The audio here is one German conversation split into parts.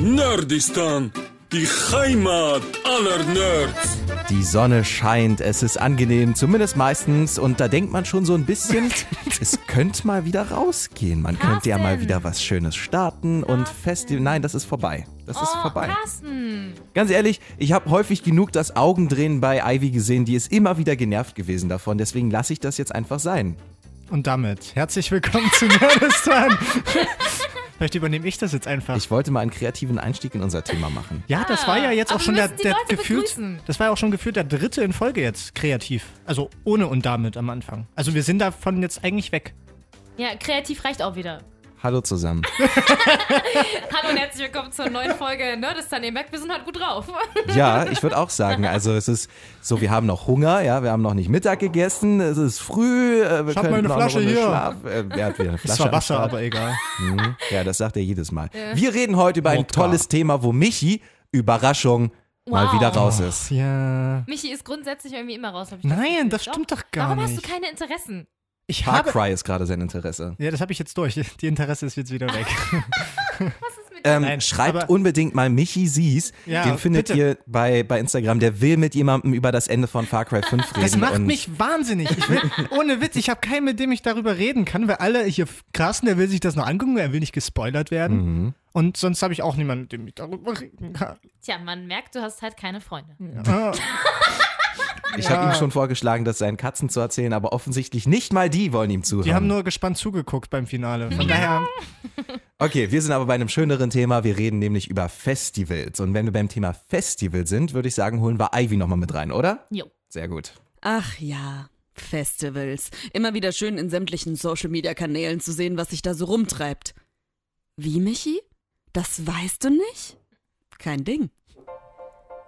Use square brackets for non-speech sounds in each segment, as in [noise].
Nerdistan, die Heimat aller Nerds. Die Sonne scheint, es ist angenehm, zumindest meistens. Und da denkt man schon so ein bisschen, [laughs] es könnte mal wieder rausgehen. Man könnte ja mal Carsten. wieder was Schönes starten und Festival. Nein, das ist vorbei. Das ist oh, vorbei. Carsten. Ganz ehrlich, ich habe häufig genug das Augendrehen bei Ivy gesehen, die ist immer wieder genervt gewesen davon. Deswegen lasse ich das jetzt einfach sein. Und damit herzlich willkommen zu Nerdistan. [laughs] Vielleicht übernehme ich das jetzt einfach. Ich wollte mal einen kreativen Einstieg in unser Thema machen. ja, das war ja jetzt aber auch wir schon der, der gefühlt. begrüßen. Das war ja auch schon gefühlt der dritte in Folge jetzt kreativ. Also ohne und damit am Anfang. Also wir sind davon jetzt eigentlich weg. Ja, kreativ reicht auch wieder. Hallo zusammen. [laughs] Hallo und herzlich willkommen zur neuen Folge Nerdistan. Merkt, wir sind halt gut drauf. Ja, ich würde auch sagen, also es ist so, wir haben noch Hunger, ja, wir haben noch nicht Mittag gegessen, es ist früh, äh, wir Ich können meine noch Flasche eine Runde hier. Schlaf. Äh, wer hat wieder eine [laughs] Flasche Das war Wasser, aber egal. Mhm. Ja, das sagt er jedes Mal. Wir reden heute über ein Wodka. tolles Thema, wo Michi, Überraschung, mal Wow. wieder raus ist. Ja. Michi ist grundsätzlich irgendwie immer raus. Hab ich Nein, Gefühl. das stimmt doch gar Warum nicht. hast du keine Interessen? Ich Far habe. Cry ist gerade sein Interesse. Ja, das habe ich jetzt durch. Die Interesse ist jetzt wieder weg. [laughs] Was ist mit Ähm, Nein, schreibt aber- unbedingt mal Michi Sies. Ja, Den findet bitte. ihr bei, bei Instagram. Der will mit jemandem über das Ende von Far Cry 5 reden. Das macht mich wahnsinnig. Ich will, ohne Witz, ich habe keinen, mit dem ich darüber reden kann, weil alle hier, Carsten, der will sich das noch angucken, er will nicht gespoilert werden. Mhm. Und sonst habe ich auch niemanden, mit dem ich darüber reden kann. Tja, man merkt, du hast halt keine Freunde. Ah, [laughs] Ich habe ihm schon vorgeschlagen, das seinen Katzen zu erzählen, aber offensichtlich nicht mal die wollen ihm zuhören. die haben nur gespannt zugeguckt beim Finale. Von daher, Okay, wir sind aber bei einem schöneren Thema. Wir reden nämlich über Festivals. Und wenn wir beim Thema Festival sind, würde ich sagen, holen wir Ivy nochmal mit rein, oder? Jo. Sehr gut. Ach ja, Festivals. Immer wieder schön in sämtlichen Social-Media-Kanälen zu sehen, was sich da so rumtreibt. Wie, Michi? Das weißt du nicht? Kein Ding.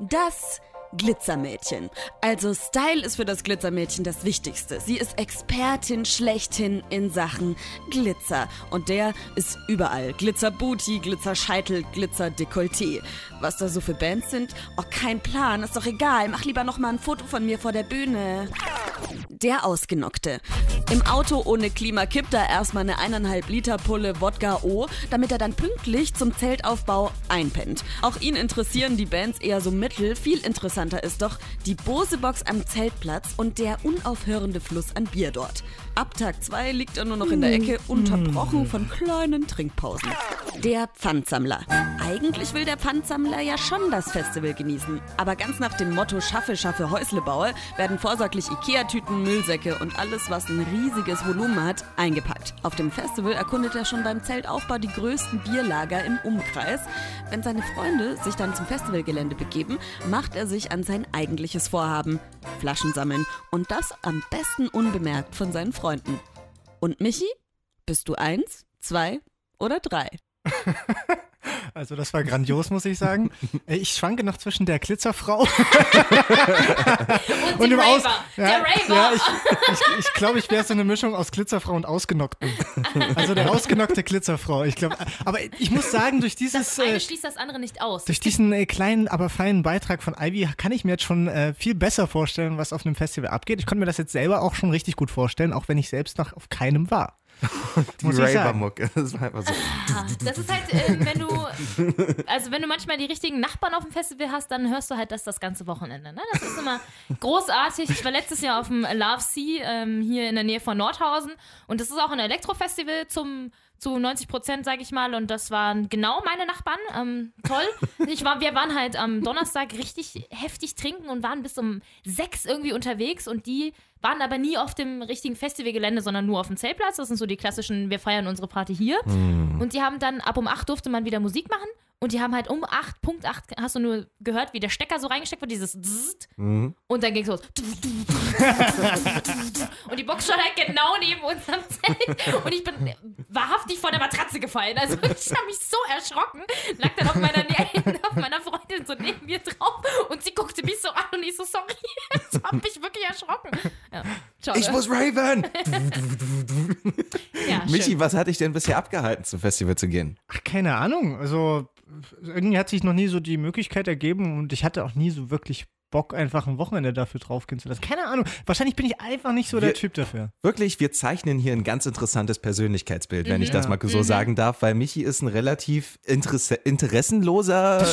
Das Glitzermädchen. Also Style ist für das Glitzermädchen das Wichtigste. Sie ist Expertin schlechthin in Sachen Glitzer. Und der ist überall. Glitzer-Booty, Glitzer-Scheitel, Glitzer-Dekolleté. Was da so für Bands sind? Oh, kein Plan. Ist doch egal. Mach lieber noch mal ein Foto von mir vor der Bühne. Der Ausgenockte. Im Auto ohne Klima kippt er erstmal eine eineinhalb Liter Pulle Wodka O, damit er dann pünktlich zum Zeltaufbau einpennt. Auch ihn interessieren die Bands eher so mittel. Viel interessanter ist doch die Bose-Box am Zeltplatz und der unaufhörende Fluss an Bier dort. Ab Tag 2 liegt er nur noch in der Ecke, unterbrochen von kleinen Trinkpausen. Der Pfandsammler. Eigentlich will der Pfandsammler ja schon das Festival genießen. Aber ganz nach dem Motto Schaffe, schaffe, Häusle baue, werden vorsorglich Ikea-Tüten, Müllsäcke und alles, was ein riesiges Volumen hat, eingepackt. Auf dem Festival erkundet er schon beim Zeltaufbau die größten Bierlager im Umkreis. Wenn seine Freunde sich dann zum Festivalgelände begeben, macht er sich an sein eigentliches Vorhaben. Flaschen sammeln. Und das am besten unbemerkt von seinen Freunden. Und Michi? Bist du eins, zwei oder drei? [laughs] also das war grandios, muss ich sagen. Äh, Ich schwanke noch zwischen der Glitzerfrau [laughs] Und, und dem dem Aus. Raver. Ja, der Raver. ja, ich glaube, ich, ich, glaub, ich wäre so eine Mischung aus Glitzerfrau und Ausgenockten. Also der ausgenockte Glitzerfrau. Ich glaube, aber ich muss sagen, durch dieses. das eine äh, schließt das andere nicht aus. Durch diesen äh, kleinen, aber feinen Beitrag von Ivy kann ich mir jetzt schon äh, viel besser vorstellen, was auf einem Festival abgeht. Ich konnte mir das jetzt selber auch schon richtig gut vorstellen, auch wenn ich selbst noch auf keinem war. Die. Raver-Mucke. [laughs] Das war einfach so. Ah, Das ist halt, äh, wenn du, also wenn du manchmal die richtigen Nachbarn auf dem Festival hast, dann hörst du halt das das ganze Wochenende. Ne? Das ist immer großartig. Ich war letztes Jahr auf dem Love Sea ähm, hier in der Nähe von Nordhausen und das ist auch ein Elektrofestival zum zu 90 Prozent, sage ich mal. Und das waren genau meine Nachbarn. Ähm, toll. [laughs] Ich war, wir waren halt am Donnerstag richtig heftig trinken und waren bis um sechs irgendwie unterwegs. Und die waren aber nie auf dem richtigen Festivalgelände, sondern nur auf dem Zeltplatz. Das sind so die klassischen, wir feiern unsere Party hier. Und die haben dann, ab um 8 durfte man wieder Musik machen. Und die haben halt um 8, Punkt 8, hast du nur gehört, wie der Stecker so reingesteckt wird, dieses Zzt. Und dann ging es los. Und die Box stand halt genau neben unserem Zelt. Und ich bin wahrhaftig vor der Matratze gefallen. Also [laughs] ich habe mich so erschrocken. Lag dann auf meiner, [laughs] auf meiner Freundin so neben mir drauf. Und sie guckte mich so an und ich so, sorry. [laughs] Ich habe mich wirklich erschrocken. Ja, schade. Ich muss Raven! [laughs] ja, [laughs] schön. Michi, was hat dich denn bisher abgehalten, zum Festival zu gehen? Ach, keine Ahnung. Also irgendwie hat sich noch nie so die Möglichkeit ergeben und ich hatte auch nie so wirklich Bock, einfach ein Wochenende dafür draufgehen zu lassen. Keine Ahnung. Wahrscheinlich bin ich einfach nicht so der Wir- Typ dafür. Wirklich, wir zeichnen hier ein ganz interessantes Persönlichkeitsbild, wenn ich das mal so sagen darf, weil Michi ist ein relativ interesse interessenloser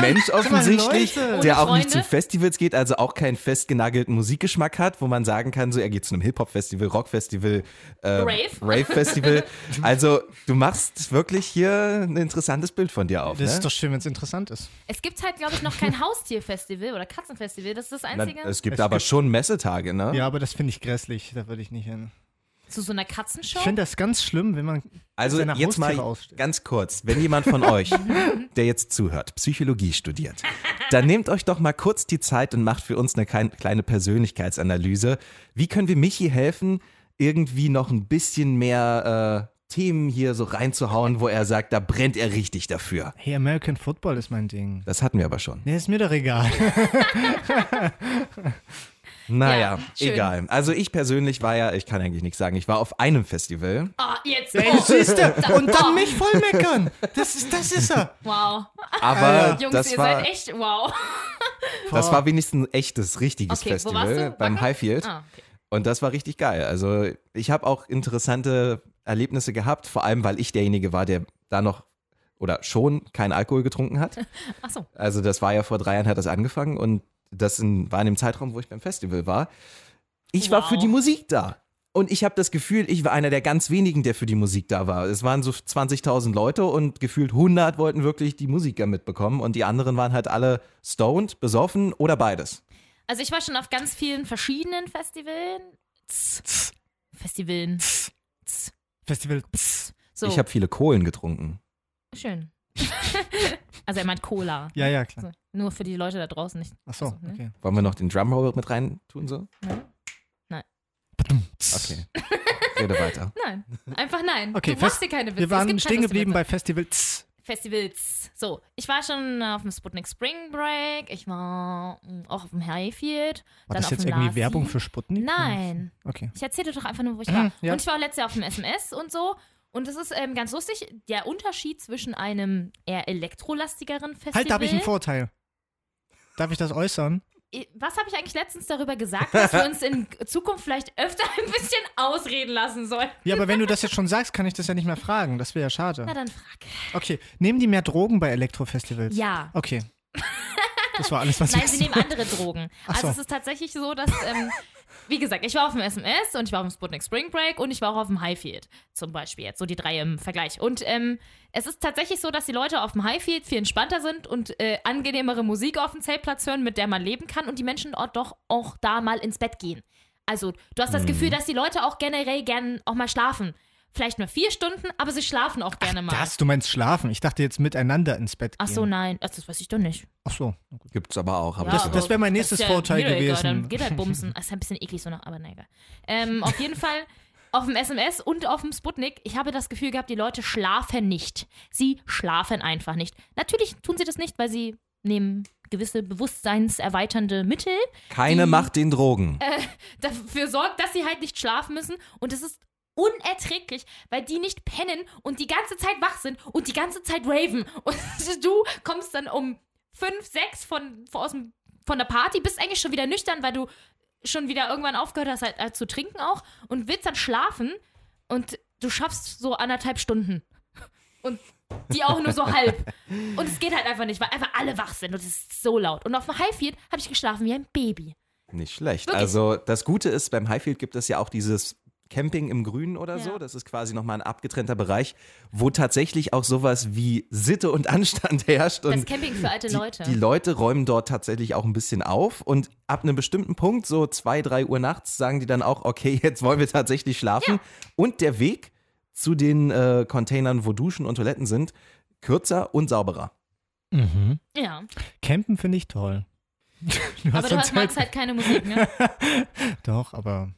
Mensch mal, offensichtlich, Leute. der auch nicht zu? Festivals geht, also auch keinen festgenagelten Musikgeschmack hat, wo man sagen kann, so er geht zu einem Hip-Hop-Festival, Rock-Festival, äh, Rave? Rave-Festival. [laughs] also du machst wirklich hier ein interessantes Bild von dir auf. Das ne? ist doch schön, wenn es interessant ist. Es gibt halt, glaube ich, noch kein Haustierfestival oder Katzenfestival. Das ist das Na, Einzige. es gibt Es aber gibt- schon Messetage, ne? Ja, aber das finde ich grässlich. Da würde ich nicht hin. Zu so einer Katzenshow. Ich finde das ganz schlimm, wenn man Also seine jetzt mal ausstellt. ganz kurz, wenn jemand von [laughs] euch, der jetzt zuhört, Psychologie studiert, dann nehmt euch doch mal kurz die Zeit und macht für uns eine klein- kleine Persönlichkeitsanalyse. Wie können wir Michi helfen, irgendwie noch ein bisschen mehr äh, Themen hier so reinzuhauen, wo er sagt, da brennt er richtig dafür. Hey, American Football ist mein Ding. Das hatten wir aber schon. Nee, ist mir doch egal. [laughs] Naja, Ja, egal. Also ich persönlich war ja, ich kann eigentlich nichts sagen, ich war auf einem Festival. Ah, jetzt. Ey, Oh, siehst [laughs] du? Und dann Oh. mich voll meckern. Das ist, das ist er. Wow. Aber Jungs, das ihr war, seid echt wow. das war wenigstens ein echtes, richtiges Okay, wo warst Festival du? beim? Highfield. Ah, okay. Und das war richtig geil. Also ich habe auch interessante Erlebnisse gehabt, vor allem weil ich derjenige war, der da noch oder schon keinen Alkohol getrunken hat. [laughs] Ach so. Also das war ja vor drei Jahren hat das angefangen und das in, war in dem Zeitraum, wo ich beim Festival war. Ich war Wow. für die Musik da. Und ich habe das Gefühl, ich war einer der ganz wenigen, der für die Musik da war. Es waren so 20.000 Leute und gefühlt 100 wollten wirklich die Musiker mitbekommen und die anderen waren halt alle stoned, besoffen oder beides. Also ich war schon auf ganz vielen verschiedenen Festivalen. Tss. Festivalen. Festival. So, Ich habe viele Kohlen getrunken. schön. [laughs] also er meint Cola. Ja, ja, klar. So, nur für die Leute da draußen nicht. Ach so, Ach so, ne? okay. Wollen wir noch den Drumroll mit rein tun so? Nein. Okay. [laughs] Rede weiter. Nein, einfach nein. Okay, du machst dir keine Witze. Wir Es waren gibt stehen geblieben bei Festival. Tss. Festivals. So, ich war schon auf dem Sputnik Spring Break, ich war mm, auch auf dem Highfield. War dann das auf jetzt dem irgendwie Lassi. Werbung für Sputnik? Nein. Okay. Ich erzähle doch einfach nur, wo ich Mhm, war. ja. Und ich war letztes Jahr auf dem SMS und so. Und es ist ähm, ganz lustig, der Unterschied zwischen einem eher elektrolastigeren Festival. Halt, da habe ich einen Vorteil. Darf ich das äußern? Was habe ich eigentlich letztens darüber gesagt, dass wir [laughs] uns in Zukunft vielleicht öfter ein bisschen ausreden lassen sollen? Ja, aber wenn du das jetzt schon sagst, kann ich das ja nicht mehr fragen. Das wäre ja schade. Na dann frag. Okay, nehmen die mehr Drogen bei Elektrofestivals? Ja. Okay. Das war alles, was Nein, ich sie nehmen andere Drogen. Ach Also so. es ist tatsächlich so, dass, ähm, wie gesagt, ich war auf dem SMS und ich war auf dem Sputnik Spring Break und ich war auch auf dem Highfield zum Beispiel jetzt, so die drei im Vergleich. Und ähm, es ist tatsächlich so, dass die Leute auf dem Highfield viel entspannter sind und äh, angenehmere Musik auf dem Zeltplatz hören, mit der man leben kann und die Menschen dort doch auch da mal ins Bett gehen. Also du hast das Mhm. Gefühl, dass die Leute auch generell gern auch mal schlafen. Vielleicht nur vier Stunden, aber sie schlafen auch gerne mal. Das, du meinst schlafen. Ich dachte jetzt miteinander ins Bett gehen. Ach so, nein, Ach, das weiß ich doch nicht. Ach so. Gibt's aber auch. Aber Ja, das, aber das wäre mein nächstes ja Vorteil doch egal, gewesen. Dann geht halt bumsen. [laughs] Das ist ein bisschen eklig so noch, aber na egal. Ähm, auf jeden Fall auf dem SMS und auf dem Sputnik, ich habe das Gefühl gehabt, die Leute schlafen nicht. Sie schlafen einfach nicht. Natürlich tun sie das nicht, weil sie nehmen gewisse bewusstseinserweiternde Mittel, keine die- Macht den Drogen. dafür sorgt, dass sie halt nicht schlafen müssen. Und es ist unerträglich, weil die nicht pennen und die ganze Zeit wach sind und die ganze Zeit raven. [laughs] Und du kommst dann um fünf, sechs von, von, aus dem, von der Party, bist eigentlich schon wieder nüchtern, weil du schon wieder irgendwann aufgehört hast halt, äh, zu trinken auch und willst dann schlafen und du schaffst so anderthalb Stunden. Und die auch nur so [laughs] halb. Und es geht halt einfach nicht, weil einfach alle wach sind und es ist so laut. Und auf dem Highfield habe ich geschlafen wie ein Baby. Nicht schlecht. Wirklich? Also das Gute ist, beim Highfield gibt es ja auch dieses Camping im Grünen oder so. Ja. Das ist quasi nochmal ein abgetrennter Bereich, wo tatsächlich auch sowas wie Sitte und Anstand [laughs] herrscht. Das Und Camping für alte die, Leute. die Leute räumen dort tatsächlich auch ein bisschen auf und ab einem bestimmten Punkt, so zwei, drei Uhr nachts, sagen die dann auch, okay, [laughs] jetzt wollen wir tatsächlich schlafen. Und der Weg zu den äh, Containern, wo Duschen und Toiletten sind, kürzer und sauberer. Mhm. ja. Campen finde ich toll. [laughs] Du Aber du hast, magst halt keine Musik, ne? Doch, aber.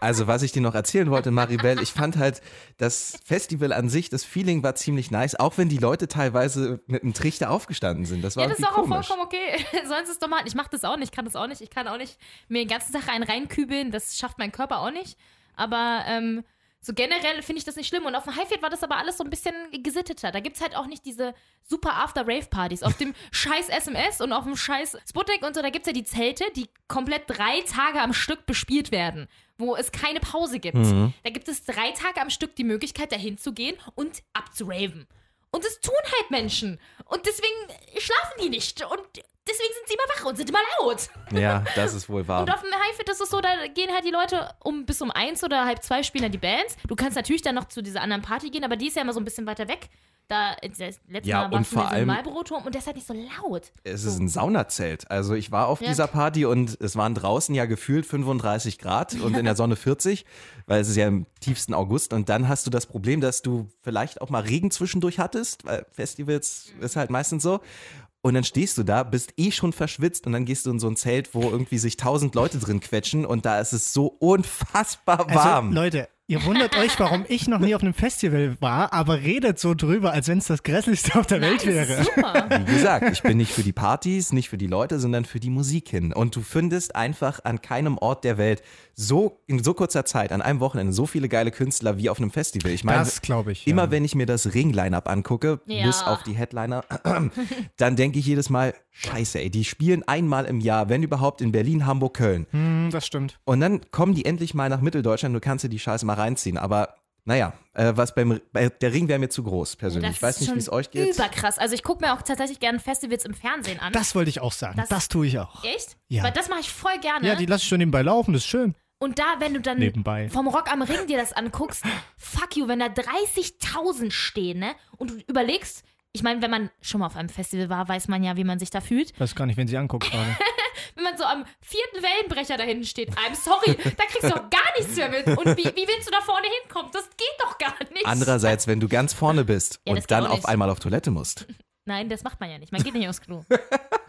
Also, was ich dir noch erzählen wollte, Maribel, ich fand halt das Festival an sich, das Feeling war ziemlich nice, auch wenn die Leute teilweise mit einem Trichter aufgestanden sind. Das war Ja, das ist auch komisch. vollkommen okay. [laughs] Sollen sie es doch machen. Ich mache das auch nicht, ich kann das auch nicht. Ich kann auch nicht mir den ganzen Tag einen reinkübeln, das schafft mein Körper auch nicht. Aber ähm, So generell finde ich das nicht schlimm. Und auf dem Highfield war das aber alles so ein bisschen gesitteter. Da gibt es halt auch nicht diese super After-Rave-Partys. Auf dem [laughs] scheiß SMS und auf dem scheiß Sputnik und so, da gibt es ja die Zelte, die komplett drei Tage am Stück bespielt werden, wo es keine Pause gibt. Mhm. Da gibt es drei Tage am Stück die Möglichkeit, dahin zu gehen und abzuraven. Und das tun halt Menschen. Und deswegen schlafen die nicht. Und deswegen sind sie immer wach und sind immer laut. Ja, das ist wohl wahr. Und auf dem Highfield ist es so, da gehen halt die Leute um bis um eins oder halb zwei spielen dann die Bands. Du kannst natürlich dann noch zu dieser anderen Party gehen, aber die ist ja immer so ein bisschen weiter weg. Da, das letzte Ja, Mal und warst du vor allem- Marlboro-Turm und der ist halt nicht so laut. Es ist ein Saunazelt. Also ich war auf Ja. dieser Party und es waren draußen ja gefühlt 35 Grad und in der Sonne 40, weil es ist ja im tiefsten August. Und dann hast du das Problem, dass du vielleicht auch mal Regen zwischendurch hattest, weil Festivals ist halt meistens so. Und dann stehst du da, bist eh schon verschwitzt und dann gehst du in so ein Zelt, wo irgendwie sich tausend Leute drin quetschen und da ist es so unfassbar warm. Also, Leute, ihr wundert euch, warum ich noch nie auf einem Festival war, aber redet so drüber, als wenn es das Grässlichste auf der Welt Nein, wäre. super. [laughs] Wie gesagt, ich bin nicht für die Partys, nicht für die Leute, sondern für die Musik hin. Und du findest einfach an keinem Ort der Welt so in so kurzer Zeit, an einem Wochenende, so viele geile Künstler wie auf einem Festival. Ich meine, Das glaube ich. immer ja. wenn ich mir das Ring-Line-Up angucke, Ja. bis auf die Headliner, [clears throat] dann denke ich jedes Mal, scheiße, ey, die spielen einmal im Jahr, wenn überhaupt, in Berlin, Hamburg, Köln. Hm, das stimmt. Und dann kommen die endlich mal nach Mitteldeutschland, du kannst dir die Scheiße mal reinziehen. Aber naja, äh, was beim, bei, der Ring wäre mir zu groß persönlich. Das ich weiß ist nicht, wie es euch geht. Überkrass. Also ich gucke mir auch tatsächlich gerne Festivals im Fernsehen an. Das wollte ich auch sagen. Das- Das, tue ich auch. Echt? Ja. Weil das mache ich voll gerne. Ja, die lasse ich schon nebenbei laufen, das ist schön. Und da, wenn du dann Nebenbei. vom Rock am Ring dir das anguckst, fuck you, wenn da 30.000 stehen, ne? Und du überlegst, ich meine, wenn man schon mal auf einem Festival war, weiß man ja, wie man sich da fühlt. Weiß gar nicht, wenn sie anguckt gerade. [laughs] Wenn man so am vierten Wellenbrecher da hinten steht, I'm sorry, da kriegst du doch gar nichts mehr mit. Und wie, wie willst du da vorne hinkommen? Das geht doch gar nicht. Andererseits, wenn du ganz vorne bist Ja, und dann auf einmal auf Toilette musst. Nein, das macht man ja nicht. Man geht nicht aufs Klo.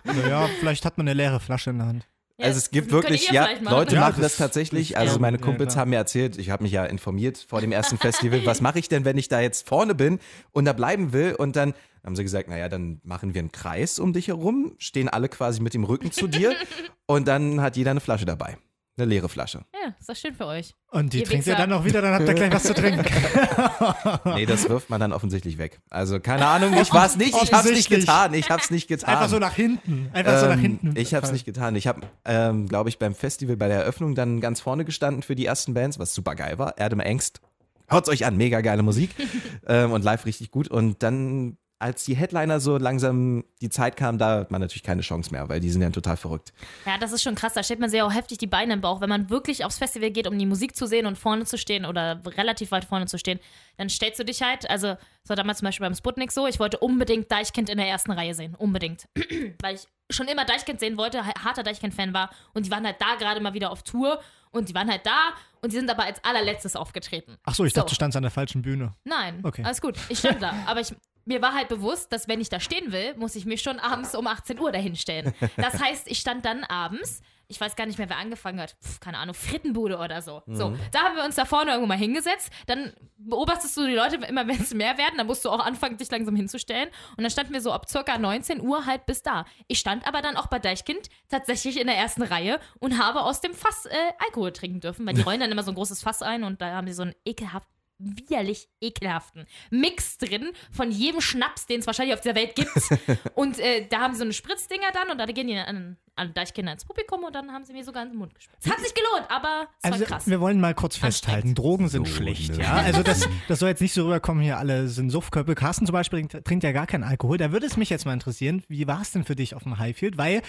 naja, vielleicht hat man eine leere Flasche in der Hand. Ja, also es gibt wirklich, ja. Leute Ja, machen das- das tatsächlich. Also meine Kumpels haben mir erzählt, ich habe mich ja informiert vor dem ersten Festival, was mache ich denn, wenn ich da jetzt vorne bin und da bleiben will? Und dann haben sie gesagt, naja, dann machen wir einen Kreis um dich herum, stehen alle quasi mit dem Rücken zu dir [laughs] und dann hat jeder eine Flasche dabei. Eine leere Flasche. Ja, ist doch schön für euch. Und die Ihr trinkt ihr Wichser. dann auch wieder, dann habt ihr gleich was zu trinken. [laughs] Nee, das wirft man dann offensichtlich weg. Also keine Ahnung, ich war es nicht, ich hab's nicht getan, ich hab's nicht getan. Einfach so nach hinten. Einfach so nach Ähm, hinten. Ich habe es nicht getan. Ich habe, ähm, glaube ich, beim Festival bei der Eröffnung dann ganz vorne gestanden für die ersten Bands, was super geil war. Erdem Angst. Hört's euch an, mega geile Musik [laughs] ähm, und live richtig gut. Und dann, als die Headliner so langsam die Zeit kam, da hat man natürlich keine Chance mehr, weil die sind ja total verrückt. Ja, das ist schon krass. Da stellt man sich auch heftig die Beine im Bauch. Wenn man wirklich aufs Festival geht, um die Musik zu sehen und vorne zu stehen oder relativ weit vorne zu stehen, dann stellst du dich halt, also das war damals zum Beispiel beim Sputnik so, ich wollte unbedingt Deichkind in der ersten Reihe sehen. Unbedingt. [clears throat] Weil ich schon immer Deichkind sehen wollte, ha- harter Deichkind-Fan war und die waren halt da gerade mal wieder auf Tour und die waren halt da und die sind aber als allerletztes aufgetreten. Ach so, ich So. dachte, du standst an der falschen Bühne. Nein, Okay. alles gut. Ich stand da. Aber ich, mir war halt bewusst, dass wenn ich da stehen will, muss ich mich schon abends um 18 Uhr dahin stellen. Das [laughs] heißt, ich stand dann abends, ich weiß gar nicht mehr, wer angefangen hat, Pff, keine Ahnung, Frittenbude oder so. So, da haben wir uns da vorne irgendwo mal hingesetzt. Dann beobachtest du die Leute immer, wenn es mehr werden, dann musst du auch anfangen, dich langsam hinzustellen. Und dann standen wir so ab circa 19 Uhr halt bis da. Ich stand aber dann auch bei Deichkind tatsächlich in der ersten Reihe und habe aus dem Fass äh, Alkohol trinken dürfen, weil die [laughs] rollen dann immer so ein großes Fass ein und da haben die so einen ekelhaft widerlich ekelhaften Mix drin von jedem Schnaps, den es wahrscheinlich auf dieser Welt gibt. [laughs] und äh, da haben sie so eine Spritzdinger dann und dann gehen die an, an Deichkinder ins Publikum und dann haben sie mir sogar in den Mund gespritzt. Es hat sich gelohnt, aber es war Also, krass. wir wollen mal kurz festhalten, Drogen sind So, schlecht, ne. ja. Also das, [laughs] das soll jetzt nicht so rüberkommen, hier alle sind Suffköpfe. Carsten zum Beispiel trinkt, trinkt ja gar keinen Alkohol. Da würde es mich jetzt mal interessieren, wie war es denn für dich auf dem Highfield? Weil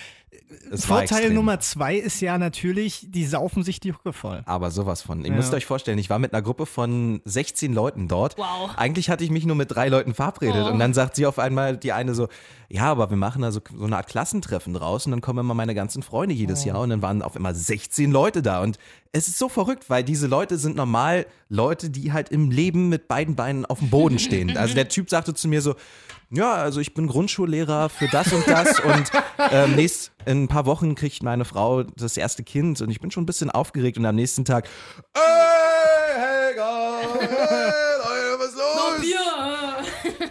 Es war Vorteil. Nummer zwei ist ja natürlich, die saufen sich die Hucke voll. Aber sowas von. Ihr Ja. müsst euch vorstellen, ich war mit einer Gruppe von 16 Leuten dort. Wow. Eigentlich hatte ich mich nur mit drei Leuten verabredet. Oh. Und dann sagt sie auf einmal, die eine so, ja, aber wir machen da so, so eine Art Klassentreffen draus und dann kommen immer meine ganzen Freunde jedes Jahr und dann waren auf einmal 16 Leute da. Und es ist so verrückt, weil diese Leute sind normal Leute, die halt im Leben mit beiden Beinen auf dem Boden stehen. [laughs] Also der Typ sagte zu mir so, ja, also ich bin Grundschullehrer für das und das und ähm, nächst, in ein paar Wochen kriegt meine Frau das erste Kind und ich bin schon ein bisschen aufgeregt und am nächsten Tag, ey, Helga, hey,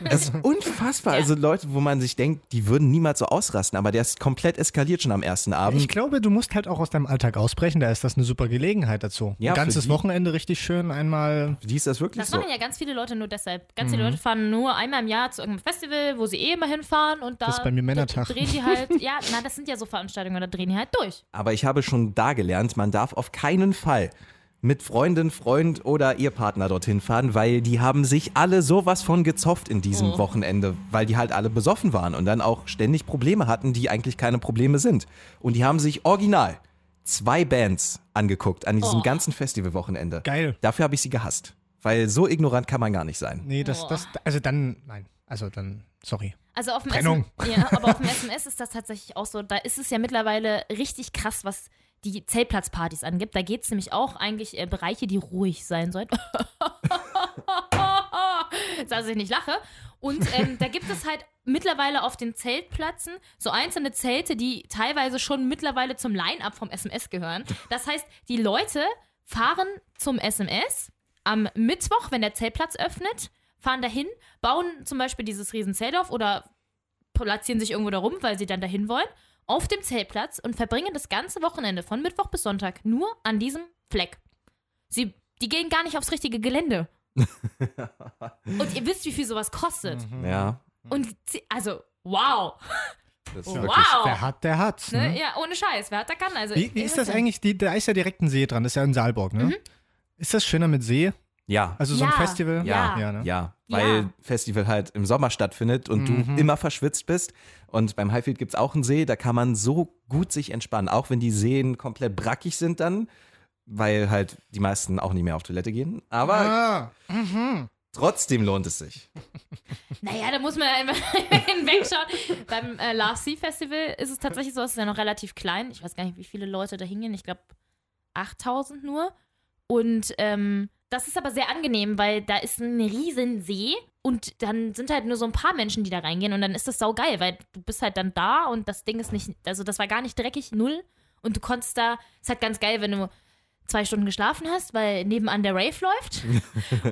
Das ist unfassbar. Also Leute, wo man sich denkt, die würden niemals so ausrasten, aber der ist komplett eskaliert schon am ersten Ich Abend. glaube, du musst halt auch aus deinem Alltag ausbrechen, da ist das eine super Gelegenheit dazu. Ja, Ein für ganzes die- Wochenende richtig schön einmal. Wie ist das wirklich Das so? machen ja ganz viele Leute nur deshalb. Ganz viele Leute fahren nur einmal im Jahr zu irgendeinem Festival, wo sie eh immer hinfahren und da Das ist bei mir Männertag. drehen die halt, [laughs] ja, na, das sind ja so Veranstaltungen, da drehen die halt durch. Aber ich habe schon da gelernt, man darf auf keinen Fall mit Freundin, Freund oder Ehepartner dorthin fahren, weil die haben sich alle sowas von gezopft in diesem Oh. Wochenende, weil die halt alle besoffen waren und dann auch ständig Probleme hatten, die eigentlich keine Probleme sind. Und die haben sich original zwei Bands angeguckt an diesem Oh. ganzen Festivalwochenende. Geil. Dafür habe ich sie gehasst. Weil so ignorant kann man gar nicht sein. Nee, das, das, also dann, nein, also dann, sorry. Also auf dem, Trennung. SM, ja, aber auf dem [laughs] SMS ist das tatsächlich auch so. Da ist es ja mittlerweile richtig krass, was die Zeltplatzpartys angibt. Da geht es nämlich auch eigentlich äh, Bereiche, die ruhig sein sollen. [laughs] dass ich nicht lache. Und ähm, da gibt es halt mittlerweile auf den Zeltplätzen so einzelne Zelte, die teilweise schon mittlerweile zum Line-Up vom SMS gehören. Das heißt, die Leute fahren zum SMS am Mittwoch, wenn der Zeltplatz öffnet, fahren dahin, bauen zum Beispiel dieses Riesenzelt auf oder platzieren sich irgendwo da rum, weil sie dann dahin wollen, auf dem Zeltplatz und verbringen das ganze Wochenende von Mittwoch bis Sonntag nur an diesem Fleck. Sie, die gehen gar nicht aufs richtige Gelände. [laughs] und ihr wisst, wie viel sowas kostet. Ja. Und sie, also, wow. Das ist Oh, wirklich- wow. Wer hat, der hat. Ne? Ne? Ja, ohne Scheiß. Wer hat, der kann. Also, Wie, wie ist das eigentlich? Die, da ist ja direkt ein See dran, das ist ja in Saalburg, ne? Mhm. Ist das schöner mit See? Ja. Also so ein Ja. Festival? Ja, ja, ne? Ja, Ja. weil Festival halt im Sommer stattfindet und Mhm. du immer verschwitzt bist. Und beim Highfield gibt es auch einen See, da kann man so gut sich entspannen, auch wenn die Seen komplett brackig sind dann, weil halt die meisten auch nicht mehr auf Toilette gehen. Aber Ah, trotzdem lohnt es sich. [laughs] Naja, da muss man immer [laughs] hinwegschauen. Beim äh, Love Sea Festival ist es tatsächlich so, es ist ja noch relativ klein. Ich weiß gar nicht, wie viele Leute da hingehen. Ich glaube 8000 nur. Und ähm, das ist aber sehr angenehm, weil da ist ein riesen See und dann sind halt nur so ein paar Menschen, die da reingehen und dann ist das saugeil, weil du bist halt dann da und das Ding ist nicht, also das war gar nicht dreckig, null. Und du konntest da, ist halt ganz geil, wenn du zwei Stunden geschlafen hast, weil nebenan der Rave läuft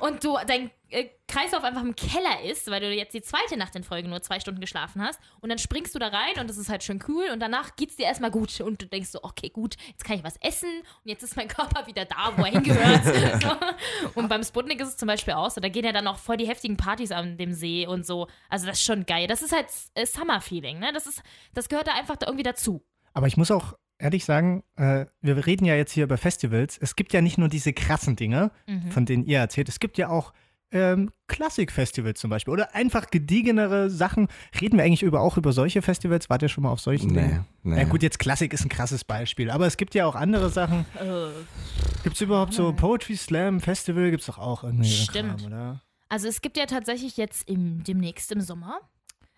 [laughs] und du dein äh, Kreislauf einfach im Keller ist, weil du jetzt die zweite Nacht in Folge nur zwei Stunden geschlafen hast und dann springst du da rein und das ist halt schön cool und danach geht's dir erstmal gut und du denkst so, okay, gut, jetzt kann ich was essen und jetzt ist mein [laughs] Körper wieder da, wo er hingehört. [laughs] so. Und beim Sputnik ist es zum Beispiel auch so, da gehen ja dann auch voll die heftigen Partys an dem See und so. Also das ist schon geil. Das ist halt äh, Summer-Feeling, ne? Das ist, das gehört da einfach da irgendwie dazu. Aber ich muss auch ehrlich sagen, äh, wir reden ja jetzt hier über Festivals. Es gibt ja nicht nur diese krassen Dinge, Mhm. von denen ihr erzählt. Es gibt ja auch ähm, Klassikfestivals zum Beispiel oder einfach gediegenere Sachen. Reden wir eigentlich über, auch über solche Festivals? Wart ihr schon mal auf solchen Nee, Dingen? nee. Ja gut, jetzt Klassik ist ein krasses Beispiel, aber es gibt ja auch andere Sachen. Gibt es überhaupt so Poetry Slam Festival? Gibt es doch auch irgendwie Stimmt. Kram, oder? Also es gibt ja tatsächlich jetzt im, demnächst im Sommer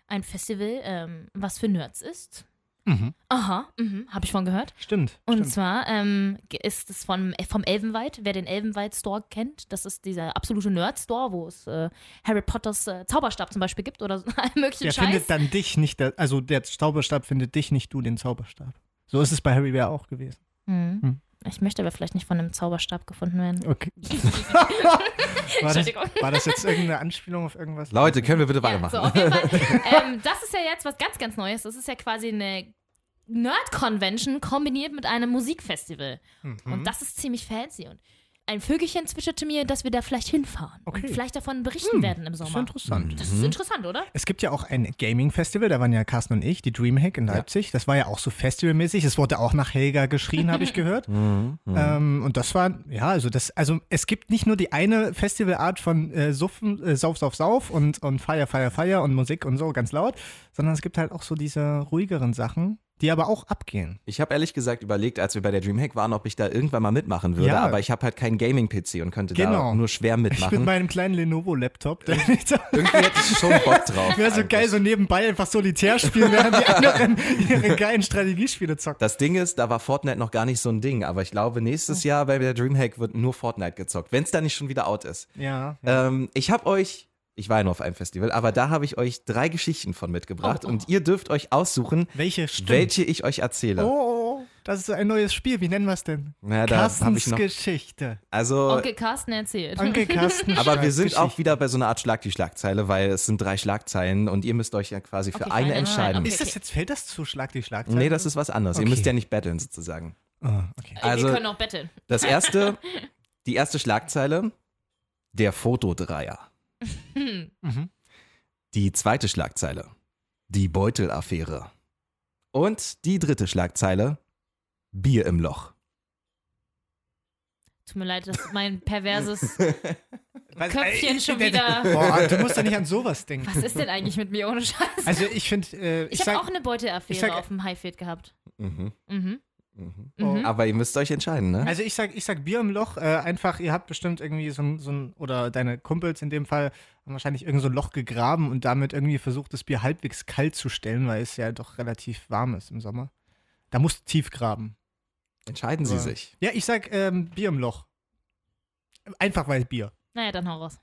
ein Festival, ähm, was für Nerds ist. Mhm. Aha, mhm, habe ich von gehört. Stimmt. Und stimmt. zwar ähm, ist es von, äh, vom Elvenwald, wer den Elvenwald Store kennt. Das ist dieser absolute Nerd-Store, wo es äh, Harry Potters äh, Zauberstab zum Beispiel gibt oder [laughs] allen möglichen Der Scheiß. findet dann dich nicht, der, also der Zauberstab findet dich nicht, du den Zauberstab. So ist es bei Harry ja auch gewesen. Mhm. Ich möchte aber vielleicht nicht von einem Zauberstab gefunden werden. Okay. [laughs] war, das, Entschuldigung. war das jetzt irgendeine Anspielung auf irgendwas? Leute, können wir bitte Ja, weitermachen? so, auf jeden Fall. [laughs] ähm, das ist ja jetzt was ganz, ganz Neues. Das ist ja quasi eine Nerd-Convention kombiniert mit einem Musikfestival. Mhm. Und das ist ziemlich fancy. Und ein Vögelchen zwitscherte mir, dass wir da vielleicht hinfahren. Okay. Und vielleicht davon berichten werden im Das ist Sommer. interessant. Das ist interessant, oder? Es gibt ja auch ein Gaming-Festival, da waren ja Carsten und ich, die Dreamhack in Leipzig. Das war ja auch so festivalmäßig. Es wurde auch nach Helga geschrien, habe ich [laughs] gehört. Mhm, mhm. Ähm, und das war, ja, also das, also es gibt nicht nur die eine Festivalart von äh, Suffen, äh, Sauf, Sauf, Sauf und, und Feier, Feier, Feier und Musik und so ganz laut, sondern es gibt halt auch so diese ruhigeren Sachen, die aber auch abgehen. Ich habe ehrlich gesagt überlegt, als wir bei der Dreamhack waren, ob ich da irgendwann mal mitmachen würde, Ja. aber ich habe halt keinen Gaming-PC und könnte da Genau. nur schwer Ich mit mitmachen. meinem kleinen Lenovo-Laptop, der [laughs] Irgendwie hätte ich schon Bock drauf. wäre so eigentlich. geil, so nebenbei einfach Solitär spielen, während die anderen ihre geilen Strategiespiele zocken. Das Ding ist, da war Fortnite noch gar nicht so ein Ding, aber ich glaube, nächstes Jahr bei der Dreamhack wird nur Fortnite gezockt, wenn es da nicht schon wieder out ist. Ja. Ähm, ich habe euch, ich war ja nur auf einem Festival, aber da habe ich euch drei Geschichten von mitgebracht Oh, oh. und ihr dürft euch aussuchen, Welche stimmt? welche ich euch erzähle. Oh, oh, Das ist ein neues Spiel. Wie nennen wir es denn? Na, Carstens ich noch. Geschichte. Also, Onkel Carsten erzählt. Onkel Carsten [laughs] aber wir sind auch wieder bei so einer Art Schlag die Schlagzeile, weil es sind drei Schlagzeilen und ihr müsst euch ja quasi für Okay, eine fein, entscheiden. okay. Ist das jetzt, fällt das zu Schlag die Schlagzeile? Nee, das ist was anderes. Ihr Okay. müsst ja nicht battlen sozusagen. Ah, okay. Also, wir können auch betteln. das erste, [laughs] die erste Schlagzeile, der Fotodreier. Mhm. Die zweite Schlagzeile, die Beutelaffäre. Und die dritte Schlagzeile, Bier im Loch. Tut mir leid, dass mein [laughs] perverses Was- Köpfchen schon wieder. Boah, du musst ja nicht an sowas denken. Was ist denn eigentlich mit mir ohne Scheiß? Also ich finde, äh, ich, Ich habe auch eine sag- auf dem Highfield gehabt. Mhm. Mhm. Mhm. Mhm. Aber ihr müsst euch entscheiden, ne? also ich sag, ich sag Bier im Loch. Äh, einfach, ihr habt bestimmt irgendwie so ein, so ein, oder deine Kumpels in dem Fall haben wahrscheinlich irgend so ein Loch gegraben und damit irgendwie versucht, das Bier halbwegs kalt zu stellen, weil es ja doch relativ warm ist im Sommer. Da musst du tief graben. Entscheiden Sie Ja. sich. Ja, ich sag ähm, Bier im Loch. Einfach weil Bier. Naja, dann hau raus.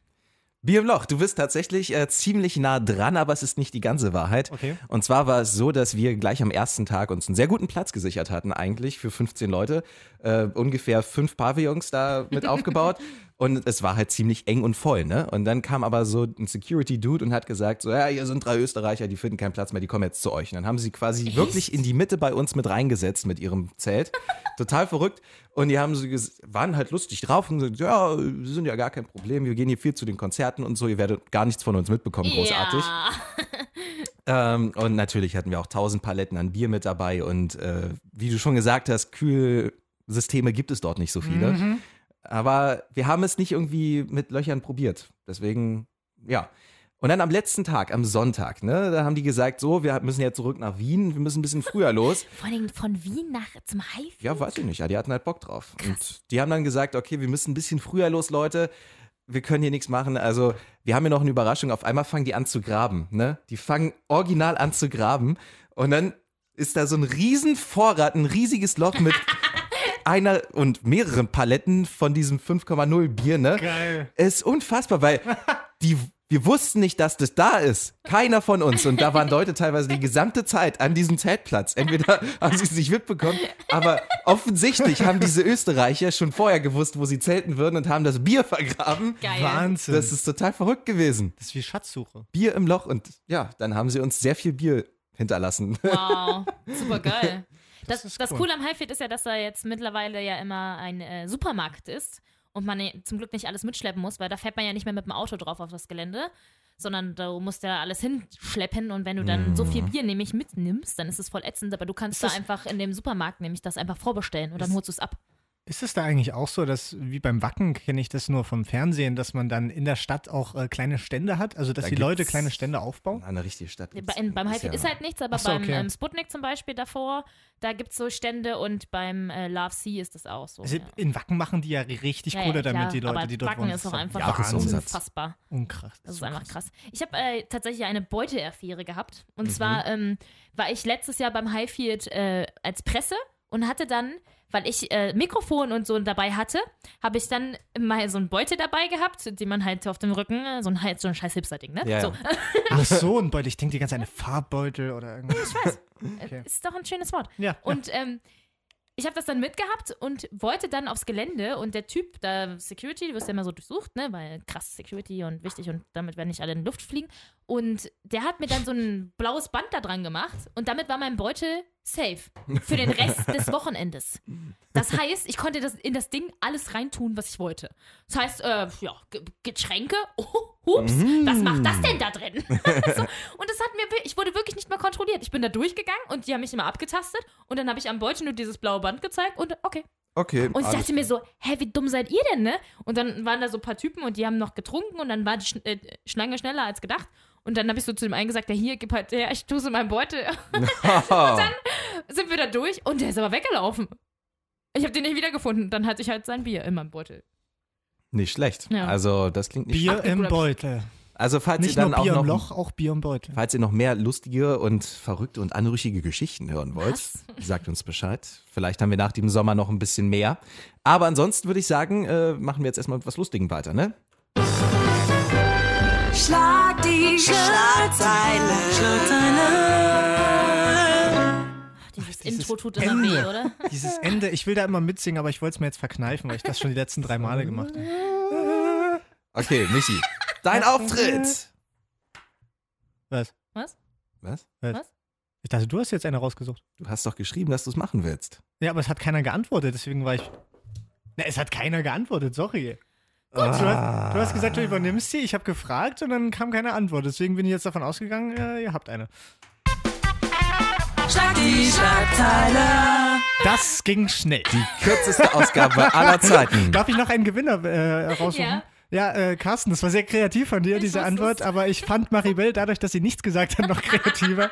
Bier im Loch, du bist tatsächlich äh, ziemlich nah dran, aber es ist nicht die ganze Wahrheit. Okay. Und zwar war es so, dass wir gleich am ersten Tag uns einen sehr guten Platz gesichert hatten, eigentlich für 15 Leute. Äh, ungefähr fünf Pavillons da mit [laughs] aufgebaut. Und es war halt ziemlich eng und voll, ne? Und dann kam aber so ein Security-Dude und hat gesagt: So, ja, hier sind drei Österreicher, die finden keinen Platz mehr, die kommen jetzt zu euch. Und dann haben sie quasi wirklich in die Mitte bei uns mit reingesetzt mit ihrem Zelt. [laughs] Total verrückt. Und die haben so waren halt lustig drauf und gesagt: Ja, wir sind ja gar kein Problem, wir gehen hier viel zu den Konzerten und so, ihr werdet gar nichts von uns mitbekommen, großartig. Ja. [laughs] Ähm, und natürlich hatten wir auch tausend Paletten an Bier mit dabei und äh, wie du schon gesagt hast, Kühlsysteme gibt es dort nicht so viele. Mhm. Aber wir haben es nicht irgendwie mit Löchern probiert. Deswegen, ja. Und dann am letzten Tag, am Sonntag, ne, da haben die gesagt, so, wir müssen jetzt zurück nach Wien, wir müssen ein bisschen früher los. [laughs] Vor allem von Wien nach zum Highfield. Ja, weiß ich nicht, ja, die hatten halt Bock drauf. Und die haben dann gesagt, okay, wir müssen ein bisschen früher los, Leute. Wir können hier nichts machen. Also, wir haben hier noch eine Überraschung. Auf einmal fangen die an zu graben, ne? Die fangen original an zu graben. Und dann ist da so ein riesen Vorrat, ein riesiges Loch mit [laughs] einer und mehreren Paletten von diesem 5,0 Bier, ne? Geil. Es ist unfassbar, weil [laughs] die, wir wussten nicht, dass das da ist. Keiner von uns. Und da waren Leute teilweise die gesamte Zeit an diesem Zeltplatz. Entweder haben sie es nicht mitbekommen, aber offensichtlich haben diese Österreicher schon vorher gewusst, wo sie zelten würden und haben das Bier vergraben. Geil. Wahnsinn. Das ist total verrückt gewesen. Das ist wie Schatzsuche. Bier im Loch und ja, dann haben sie uns sehr viel Bier hinterlassen. Wow, super geil. [laughs] Das, ist das, cool. Coole am Highfield ist ja, dass da jetzt mittlerweile ja immer ein äh, Supermarkt ist und man ja zum Glück nicht alles mitschleppen muss, weil da fährt man ja nicht mehr mit dem Auto drauf auf das Gelände, sondern du musst ja alles hinschleppen und wenn du dann so viel Bier nämlich mitnimmst, dann ist es voll ätzend, aber du kannst da das- einfach in dem Supermarkt nämlich das einfach vorbestellen und dann Ist- holst du es ab. Ist es da eigentlich auch so, dass, wie beim Wacken kenne ich das nur vom Fernsehen, dass man dann in der Stadt auch äh, kleine Stände hat? Also, dass Da die Leute kleine Stände aufbauen? Eine richtige Stadt. Bei, in, beim Highfield ist halt nichts, aber so, beim okay. ähm, Sputnik zum Beispiel davor, da gibt es so Stände und beim äh, Love Sea ist das auch so. Also, ja. in Wacken machen die ja richtig Ja, Kohle, ja, damit klar, die Leute, aber die dort Backen wohnen. ist das auch ja einfach Jahresumsatz. unfassbar. unkrass. Das ist so einfach krass. krass. Ich habe äh, tatsächlich eine Beuteaffäre gehabt. Und Mhm. zwar ähm, war ich letztes Jahr beim Highfield äh, als Presse und hatte dann, weil ich äh, Mikrofon und so dabei hatte, habe ich dann mal so ein Beute dabei gehabt, den man halt auf dem Rücken, so ein, halt so ein scheiß Hipster-Ding, ne? Ja, so. ja. Ach so, ein Beutel. Ich denke die ganze Zeit eine Farbbeutel oder irgendwas. [laughs] Okay. Ist doch ein schönes Wort. Ja. Und ähm, ich habe das dann mitgehabt und wollte dann aufs Gelände und der Typ, da Security, du wirst ja immer so durchsucht, ne, weil krass Security und wichtig und damit werden nicht alle in die Luft fliegen. Und der hat mir dann so ein blaues Band da dran gemacht und damit war mein Beutel safe für den Rest des [laughs] Wochenendes. Das heißt, ich konnte das in das Ding alles reintun, was ich wollte. Das heißt, äh, ja, Ge Getränke, oh, hups, was macht das denn da drin? [laughs] so, und das hat mir, ich wurde wirklich nicht mehr kontrolliert. Ich bin da durchgegangen und die haben mich immer abgetastet und dann habe ich am Beutel nur dieses blaue Band gezeigt und okay. Okay. Und ich dachte mir so, hä, wie dumm seid ihr denn, ne? Und dann waren da so ein paar Typen und die haben noch getrunken und dann war die Sch äh, Schlange schneller als gedacht. Und dann habe ich so zu dem einen gesagt, ja, hier, gib halt her, ich tue es in meinen Beutel. [laughs] [laughs] Sind wir da durch und der ist aber weggelaufen. Ich habe den nicht wiedergefunden. Dann hatte ich halt sein Bier in meinem Beutel. Nicht schlecht. Ja. Also, das klingt nicht Bier im Beutel. Also, falls Nicht ihr dann nur auch Bier noch im Loch, auch Bier im Beutel. Falls ihr noch mehr lustige und verrückte und anrüchige Geschichten hören wollt, Was? [laughs] sagt uns Bescheid. Vielleicht haben wir nach dem Sommer noch ein bisschen mehr. Aber ansonsten würde ich sagen, äh, machen wir jetzt erstmal mit was Lustigem weiter, ne? Schlag die Schlagzeile. Schlagzeile. Dieses Intro tut immer Ende. weh, oder? [laughs] Dieses Ende, ich will da immer mitsingen, aber ich wollte es mir jetzt verkneifen, weil ich das schon die letzten drei Male gemacht habe. Okay, Michi, dein Auftritt. Was? Was? Was? Ich dachte, du hast jetzt eine rausgesucht. Du hast doch geschrieben, dass du es machen willst. Ja, aber es hat keiner geantwortet, deswegen war ich. Na, es hat keiner geantwortet, sorry. Du, hast, du hast gesagt, du übernimmst die, ich habe gefragt und dann kam keine Antwort. Deswegen bin ich jetzt davon ausgegangen, äh, ihr habt eine. Schlag die Schlagzeile. Das ging schnell. Kürzeste Ausgabe aller Zeiten. Darf ich noch einen Gewinner äh, raussuchen? Ja. Ja, äh, Carsten, das war sehr kreativ von dir, Ich diese Antwort, es. aber ich fand Maribel dadurch, dass sie nichts gesagt hat, noch kreativer.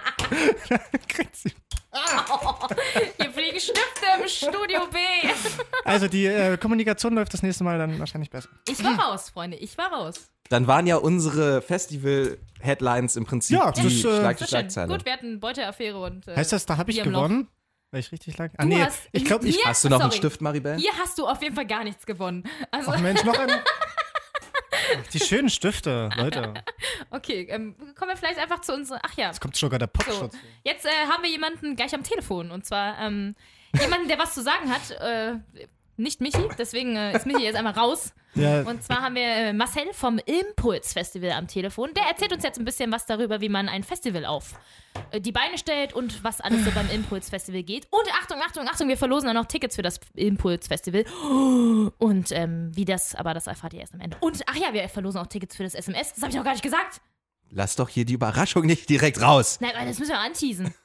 [laughs] Kriegt sie- [laughs] Hier fliegen Stifte im Studio B. also die äh, Kommunikation läuft das nächste Mal dann wahrscheinlich besser. Ich war raus, Freunde. Ich war raus. Dann waren ja unsere Festival-Headlines im Prinzip Ja, die das, äh, Schlag. Schlagzeile. Gut, wir hatten Beuteaffäre und. Äh, Heißt das, da habe ich gewonnen? Weil ich richtig lag? Ah, Du nee, hast- ich glaube, ich. Hier- Hast du noch einen Sorry. Stift, Maribel? Hier hast du auf jeden Fall gar nichts gewonnen. Also, Ach Mensch, noch ein. [laughs] [laughs] Die schönen Stifte, Leute. [laughs] okay, ähm, kommen wir vielleicht einfach zu unserer. Ach ja, Jetzt kommt sogar der Popschutz. jetzt äh, haben wir jemanden gleich am Telefon. Und zwar ähm, jemanden, der was zu sagen hat. Äh, nicht Michi, deswegen äh, ist Michi jetzt einmal raus. [laughs] Ja, Und zwar haben wir äh, Marcel vom Impuls Festival am Telefon. Der erzählt uns jetzt ein bisschen was darüber, wie man ein Festival auf äh, die Beine stellt und was alles so beim Impuls Festival geht. Und Achtung, Achtung, Achtung, wir verlosen auch noch Tickets für das Impuls Festival. [gasps] Und ähm, wie das, aber das erfahrt ihr erst am Ende. Und ach ja, wir verlosen auch Tickets für das SMS. Das habe ich noch gar nicht gesagt. Lass doch hier die Überraschung nicht direkt raus. Nein, das müssen wir anteasen. [laughs]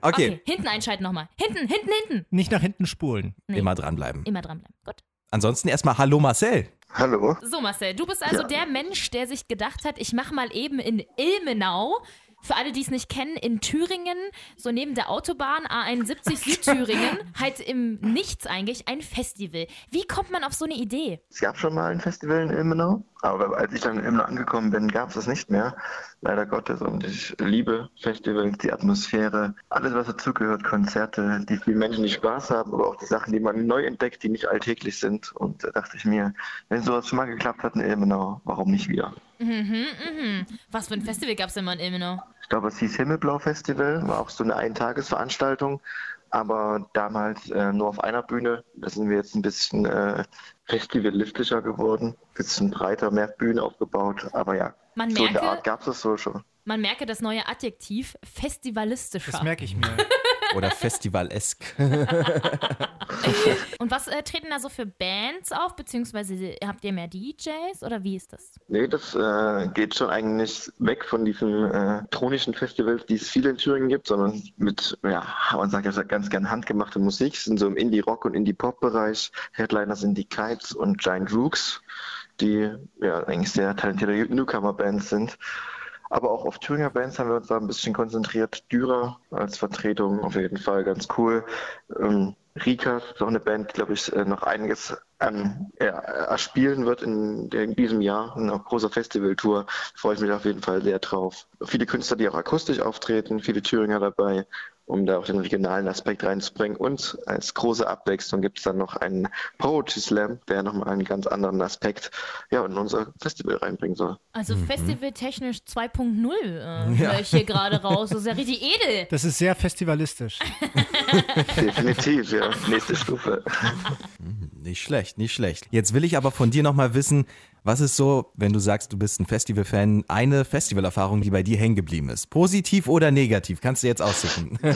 Okay, Okay, hinten einschalten nochmal. Hinten, hinten, hinten. nicht nach hinten spulen. Nee. immer dranbleiben. Immer dranbleiben. Gut. Ansonsten erstmal Hallo Marcel. Hallo. So, Marcel, du bist also Ja. der Mensch, der sich gedacht hat, ich mache mal eben in Ilmenau, für alle, die es nicht kennen, in Thüringen, so neben der Autobahn A71 Südthüringen, [laughs] halt im Nichts eigentlich, ein Festival. Wie kommt man auf so eine Idee? Es gab schon mal ein Festival in Ilmenau, aber als ich dann Ilmenau angekommen bin, gab es das nicht mehr. Leider Gottes. Und ich liebe Festivals, die Atmosphäre, alles, was dazugehört, Konzerte, die vielen Menschen, die Spaß haben, aber auch die Sachen, die man neu entdeckt, die nicht alltäglich sind. Und da dachte ich mir, wenn sowas schon mal geklappt hat in Ilmenau, warum nicht wieder? Mhm, mhm. Was für ein Festival gab es denn mal in Ilmenau? Ich glaube, es hieß Himmelblau Festival, war auch so eine Eintagesveranstaltung, aber damals äh, nur auf einer Bühne. Da sind wir jetzt ein bisschen äh, festivalistischer geworden, bisschen breiter, mehr Bühne aufgebaut, aber ja, Man so in der Art merke, gab es das so schon. man merke das neue Adjektiv festivalistischer. Das merke ich mir. [laughs] Oder Festivalesk. [laughs] Und was äh, treten da so für Bands auf, beziehungsweise habt ihr mehr DJs oder wie ist das? Nee, das äh, geht schon eigentlich weg von diesen äh, tronischen Festivals, die es viele in Thüringen gibt, sondern mit, ja, man sagt ja ganz gern handgemachte Musik, sind so im Indie-Rock- und Indie-Pop-Bereich. Headliner sind die Kites und Giant Rooks, die ja eigentlich sehr talentierte Newcomer-Bands sind. Aber auch auf Thüringer Bands haben wir uns da ein bisschen konzentriert. Dürer als Vertretung auf jeden Fall ganz cool. Ähm, Rika ist auch eine Band, glaube ich, äh, noch einiges ähm, ja, erspielen wird in, in diesem Jahr. Eine große Festivaltour. Freue ich mich auf jeden Fall sehr drauf. Viele Künstler, die auch akustisch auftreten, viele Thüringer dabei, um da auch den regionalen Aspekt reinzubringen. Und als große Abwechslung gibt es dann noch einen Poetry Slam, der nochmal einen ganz anderen Aspekt ja, in unser Festival reinbringen soll. Also Mhm. festivaltechnisch 2.0 äh, höre ich hier gerade raus. Das ist ja richtig edel. [laughs] Das ist sehr festivalistisch. [laughs] Definitiv, ja. Nächste Stufe. [laughs] Nicht schlecht, nicht schlecht. Jetzt will ich aber von dir nochmal wissen, was ist so, wenn du sagst, du bist ein Festivalfan, eine Festivalerfahrung, die bei dir hängen geblieben ist? Positiv oder negativ? Kannst du jetzt aussuchen. [laughs]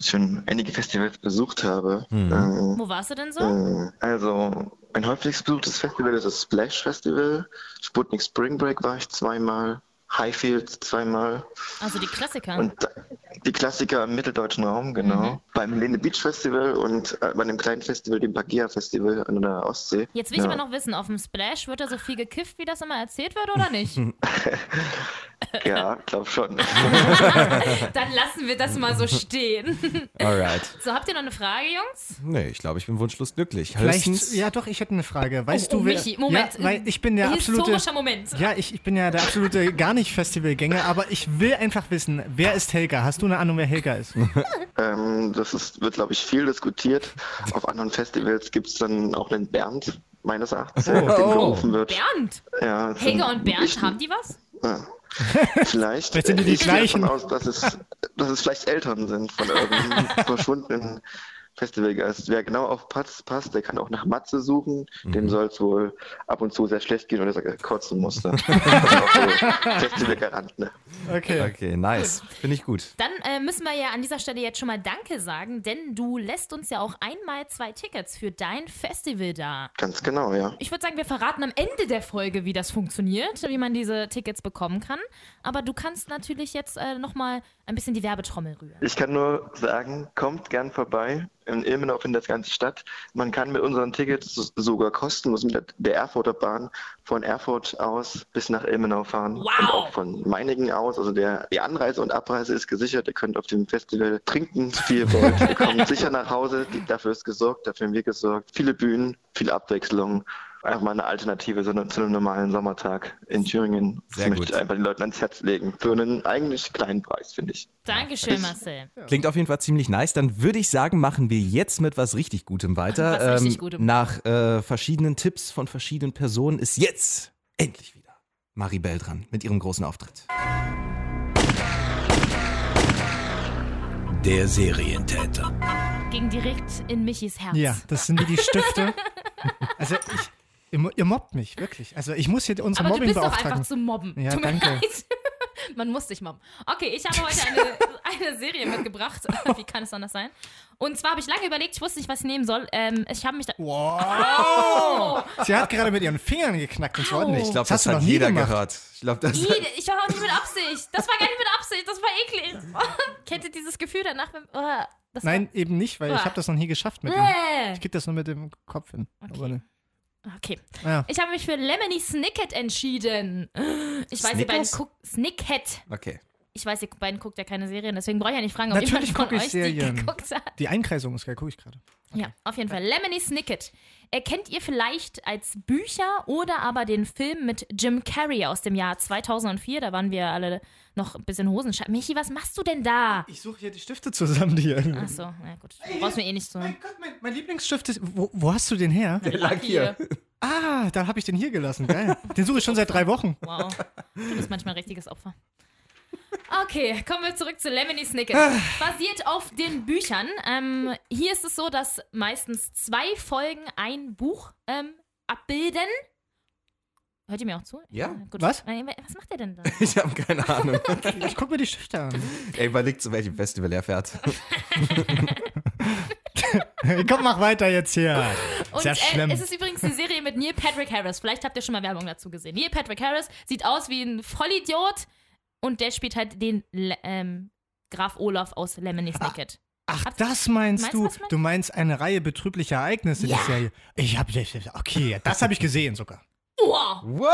Ich schon einige Festivals besucht habe. Mhm. Ähm, Wo warst du denn so? äh, also, mein häufigst besuchtes Festival ist das Splash Festival. Sputnik Spring Break war ich zweimal. Highfield zweimal. Also die Klassiker. Und die Klassiker im mitteldeutschen Raum, genau. Beim Lene Beach Festival und äh, bei einem kleinen Festival, dem Pagea Festival an der Ostsee. Jetzt will ich Ja. aber noch wissen, auf dem Splash wird da so viel gekifft, wie das immer erzählt wird, oder nicht? [laughs] Ja, glaub schon. [laughs] Dann lassen wir das mal so stehen. Alright. So, habt ihr noch eine Frage, Jungs? Nee, ich glaube, ich bin wunschlos glücklich. Vielleicht, ja doch, ich hätte eine Frage. Weißt Oh, oh, du, wer, Michi, Moment. Ja, weil ich bin der absolute, Historischer Moment. ja, ich, ich bin ja der absolute [laughs] gar nicht Festivalgänger, aber ich will einfach wissen, wer ist Helga? Hast du eine Ahnung, wer Helga ist? [laughs] ähm, das ist, wird, glaube ich, viel diskutiert. Auf anderen Festivals gibt es dann auch einen Bernd, meines Erachtens, der nach dem Oh. gerufen wird. Bernd? Ja, Helga und Bernd, haben die was? Ja. [laughs] Vielleicht. Vielleicht sind die die ich gleichen. davon aus, dass es, dass es vielleicht Eltern sind von irgendeinem [laughs] verschwundenen Festivalgeist. Wer genau auf Patz passt, der kann auch nach Matze suchen. Dem soll es wohl ab und zu sehr schlecht gehen oder er kotzen. Das ist [laughs] auch so Festivalgarant, ne? Okay. Okay, nice. Finde ich gut. Dann äh, müssen wir ja an dieser Stelle jetzt schon mal Danke sagen, denn du lässt uns ja auch einmal zwei Tickets für dein Festival da. Ganz genau, ja. Ich würde sagen, wir verraten am Ende der Folge, wie das funktioniert, wie man diese Tickets bekommen kann. Aber du kannst natürlich jetzt äh, nochmal ein bisschen die Werbetrommel rühren. Ich kann nur sagen, kommt gern vorbei. In Ilmenau findet das Ganze statt. Man kann mit unseren Tickets so- sogar kostenlos mit der- Erfurter Bahn von Erfurt aus bis nach Ilmenau fahren. Wow. Und auch von Meiningen aus. Also der, die Anreise und Abreise ist gesichert. Ihr könnt auf dem Festival trinken, viel ihr wollt. Ihr kommt sicher nach Hause. Dafür ist gesorgt, dafür haben wir gesorgt. Viele Bühnen, viel Abwechslung. Einfach mal eine Alternative so zu einem normalen Sommertag in Thüringen. Sehr das möchte gut. ich einfach den Leuten ans Herz legen. Für einen eigentlich kleinen Preis, finde ich. Dankeschön, Marcel. Klingt auf jeden Fall ziemlich nice. Dann würde ich sagen, machen wir jetzt mit was richtig Gutem weiter. Ähm, Was richtig Gutem. Nach äh, verschiedenen Tipps von verschiedenen Personen ist jetzt endlich wieder Maribel dran mit ihrem großen Auftritt. Der Serientäter. Ging direkt in Michis Herz. Ja, das sind die Stifte. [laughs] Also ich, ihr, ihr mobbt mich, wirklich. Also ich muss hier unsere Aber du bist doch einfach zu mobben. Ja, Tut mir danke. leid. [laughs] Man muss dich mobben. Okay, ich habe heute eine, [laughs] eine Serie mitgebracht. [laughs] Wie kann es anders sein? Und zwar habe ich lange überlegt, ich wusste nicht, was ich nehmen soll. Ähm, ich habe mich da. Wow. Sie hat gerade mit ihren Fingern geknackt und so. Ich glaube, hast das, du hat noch nie jeder gemacht. gehört. Ich glaube, das Ih, Ich war auch nicht mit Absicht. Das war gar nicht mit Absicht. Das war eklig. Kennt ihr dieses Gefühl danach? Wenn, oh, das Nein, eben nicht, weil ich Ah. habe das noch nie geschafft mit dem. Ich krieg das nur mit dem Kopf hin. Aber ne. Okay. Ja. Ich habe mich für Lemony Snicket entschieden. Ich weiß, ihr beiden guckt. Snicket. Okay. Ich weiß, ihr beiden guckt ja keine Serien, deswegen brauche ich ja nicht fragen, ob Natürlich jemand von gucke ich euch Serien. die geguckt hat. Die Einkreisung ist geil, gucke ich gerade. Ja, auf jeden Fall. Lemony Snicket. Erkennt ihr vielleicht als Bücher oder aber den Film mit Jim Carrey aus dem Jahr 2004? Da waren wir alle noch ein bisschen Hosenschein. Michi, was machst du denn da? Ich suche hier die Stifte zusammen, die hier. Achso, na gut. Du brauchst mir eh nicht so. Mein Gott, mein, mein Lieblingsstift ist. Wo, wo hast du den her? Der lag hier. Ah, da habe ich den hier gelassen. Geil. Den suche ich schon seit drei Wochen. Wow. Du bist manchmal ein richtiges Opfer. Okay, kommen wir zurück zu Lemony Snicket. Basiert auf den Büchern. Ähm, hier ist es so, dass meistens zwei Folgen ein Buch ähm, abbilden. Hört ihr mir auch zu? Ja. gut. Was? Äh, Was macht ihr denn da? [laughs] Ich habe keine Ahnung. [laughs] Ich gucke mir die Stifte an. Er überlegt, zu welchem Festival er fährt. [laughs] Komm, mach weiter jetzt hier. Und Sehr äh, schlimm. es ist übrigens die Serie mit Neil Patrick Harris. Vielleicht habt ihr schon mal Werbung dazu gesehen. Neil Patrick Harris sieht aus wie ein Vollidiot und der spielt halt den ähm, Graf Olaf aus Lemony Snicket. Ach, das meinst, Meinst du, du? was ich mein? Du meinst eine Reihe betrüblicher Ereignisse, Ja. die Serie. Ich habe okay, das habe ich gesehen sogar. Wow! Wow!